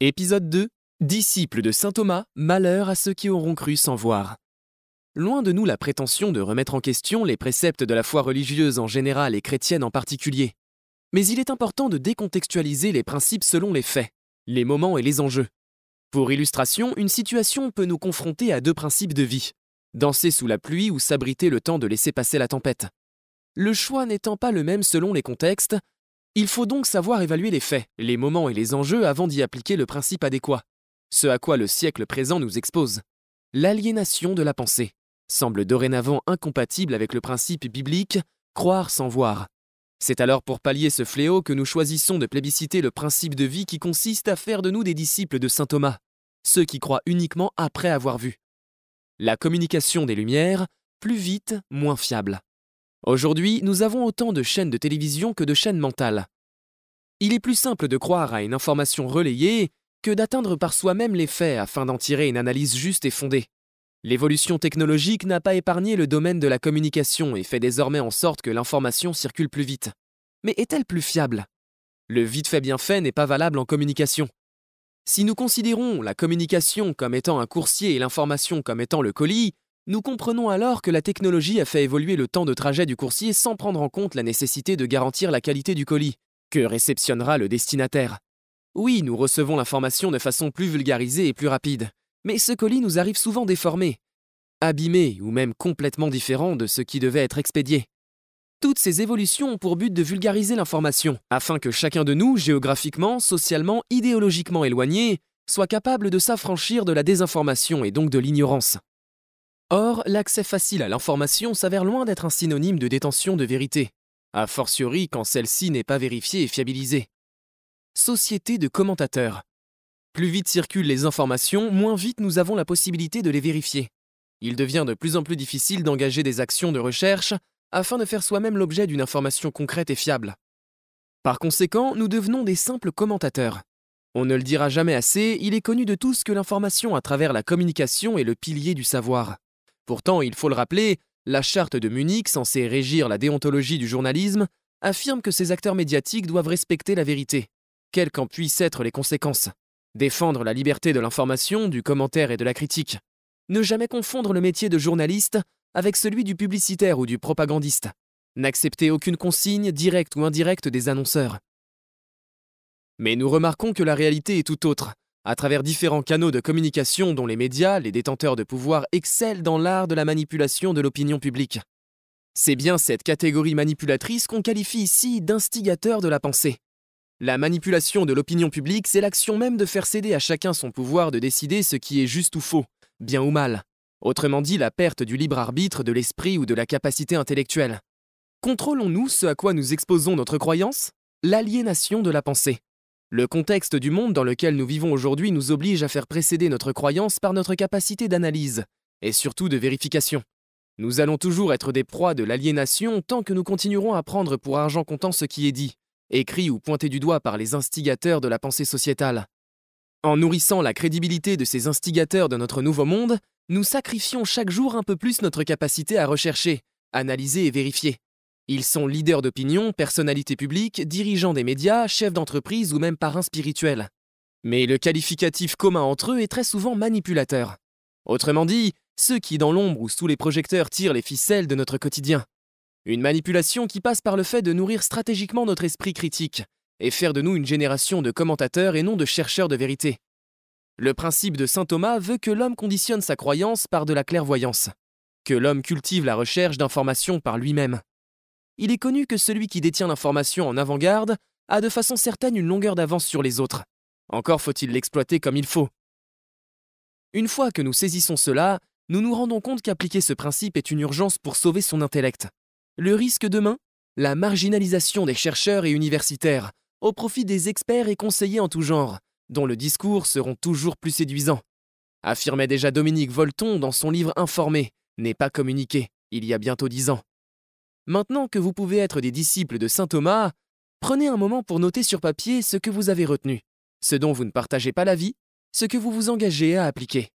Épisode 2 Disciples de saint Thomas, malheur à ceux qui auront cru sans voir. Loin de nous la prétention de remettre en question les préceptes de la foi religieuse en général et chrétienne en particulier. Mais il est important de décontextualiser les principes selon les faits, les moments et les enjeux. Pour illustration, une situation peut nous confronter à deux principes de vie danser sous la pluie ou s'abriter le temps de laisser passer la tempête. Le choix n'étant pas le même selon les contextes, il faut donc savoir évaluer les faits, les moments et les enjeux avant d'y appliquer le principe adéquat. Ce à quoi le siècle présent nous expose. L'aliénation de la pensée semble dorénavant incompatible avec le principe biblique croire sans voir. C'est alors pour pallier ce fléau que nous choisissons de plébisciter le principe de vie qui consiste à faire de nous des disciples de saint Thomas, ceux qui croient uniquement après avoir vu. La communication des Lumières, plus vite, moins fiable. Aujourd'hui, nous avons autant de chaînes de télévision que de chaînes mentales. Il est plus simple de croire à une information relayée que d'atteindre par soi-même les faits afin d'en tirer une analyse juste et fondée. L'évolution technologique n'a pas épargné le domaine de la communication et fait désormais en sorte que l'information circule plus vite. Mais est-elle plus fiable? Le vite fait bien fait n'est pas valable en communication. Si nous considérons la communication comme étant un coursier et l'information comme étant le colis, nous comprenons alors que la technologie a fait évoluer le temps de trajet du coursier sans prendre en compte la nécessité de garantir la qualité du colis, que réceptionnera le destinataire? Oui, nous recevons l'information de façon plus vulgarisée et plus rapide, mais ce colis nous arrive souvent déformé, abîmé ou même complètement différent de ce qui devait être expédié. Toutes ces évolutions ont pour but de vulgariser l'information, afin que chacun de nous, géographiquement, socialement, idéologiquement éloigné, soit capable de s'affranchir de la désinformation et donc de l'ignorance. Or, l'accès facile à l'information s'avère loin d'être un synonyme de détention de vérité, a fortiori quand celle-ci n'est pas vérifiée et fiabilisée. Société de commentateurs. Plus vite circulent les informations, moins vite nous avons la possibilité de les vérifier. Il devient de plus en plus difficile d'engager des actions de recherche afin de faire soi-même l'objet d'une information concrète et fiable. Par conséquent, nous devenons des simples commentateurs. On ne le dira jamais assez, il est connu de tous que l'information à travers la communication est le pilier du savoir. Pourtant, il faut le rappeler, la charte de Munich, censée régir la déontologie du journalisme, affirme que ces acteurs médiatiques doivent respecter la vérité, quelles qu'en puissent être les conséquences, défendre la liberté de l'information, du commentaire et de la critique, ne jamais confondre le métier de journaliste avec celui du publicitaire ou du propagandiste, n'accepter aucune consigne, directe ou indirecte, des annonceurs. Mais nous remarquons que la réalité est tout autre, à travers différents canaux de communication dont les médias, les détenteurs de pouvoir, excellent dans l'art de la manipulation de l'opinion publique. C'est bien cette catégorie manipulatrice qu'on qualifie ici d'instigateur de la pensée. La manipulation de l'opinion publique, c'est l'action même de faire céder à chacun son pouvoir de décider ce qui est juste ou faux, bien ou mal. Autrement dit, la perte du libre arbitre de l'esprit ou de la capacité intellectuelle. Contrôlons-nous ce à quoi nous exposons notre croyance? L'aliénation de la pensée. Le contexte du monde dans lequel nous vivons aujourd'hui nous oblige à faire précéder notre croyance par notre capacité d'analyse, et surtout de vérification. Nous allons toujours être des proies de l'aliénation tant que nous continuerons à prendre pour argent comptant ce qui est dit, écrit ou pointé du doigt par les instigateurs de la pensée sociétale. En nourrissant la crédibilité de ces instigateurs de notre nouveau monde, nous sacrifions chaque jour un peu plus notre capacité à rechercher, analyser et vérifier. Ils sont leaders d'opinion, personnalités publiques, dirigeants des médias, chefs d'entreprise ou même parrains spirituels. Mais le qualificatif commun entre eux est très souvent manipulateur. Autrement dit, ceux qui dans l'ombre ou sous les projecteurs tirent les ficelles de notre quotidien. Une manipulation qui passe par le fait de nourrir stratégiquement notre esprit critique et faire de nous une génération de commentateurs et non de chercheurs de vérité. Le principe de saint Thomas veut que l'homme conditionne sa croyance par de la clairvoyance, que l'homme cultive la recherche d'informations par lui-même il est connu que celui qui détient l'information en avant-garde a de façon certaine une longueur d'avance sur les autres. Encore faut-il l'exploiter comme il faut. Une fois que nous saisissons cela, nous nous rendons compte qu'appliquer ce principe est une urgence pour sauver son intellect. Le risque demain La marginalisation des chercheurs et universitaires, au profit des experts et conseillers en tout genre, dont le discours seront toujours plus séduisants. Affirmait déjà Dominique Volton dans son livre Informé, n'est pas communiqué, il y a bientôt dix ans. Maintenant que vous pouvez être des disciples de Saint Thomas, prenez un moment pour noter sur papier ce que vous avez retenu, ce dont vous ne partagez pas l'avis, ce que vous vous engagez à appliquer.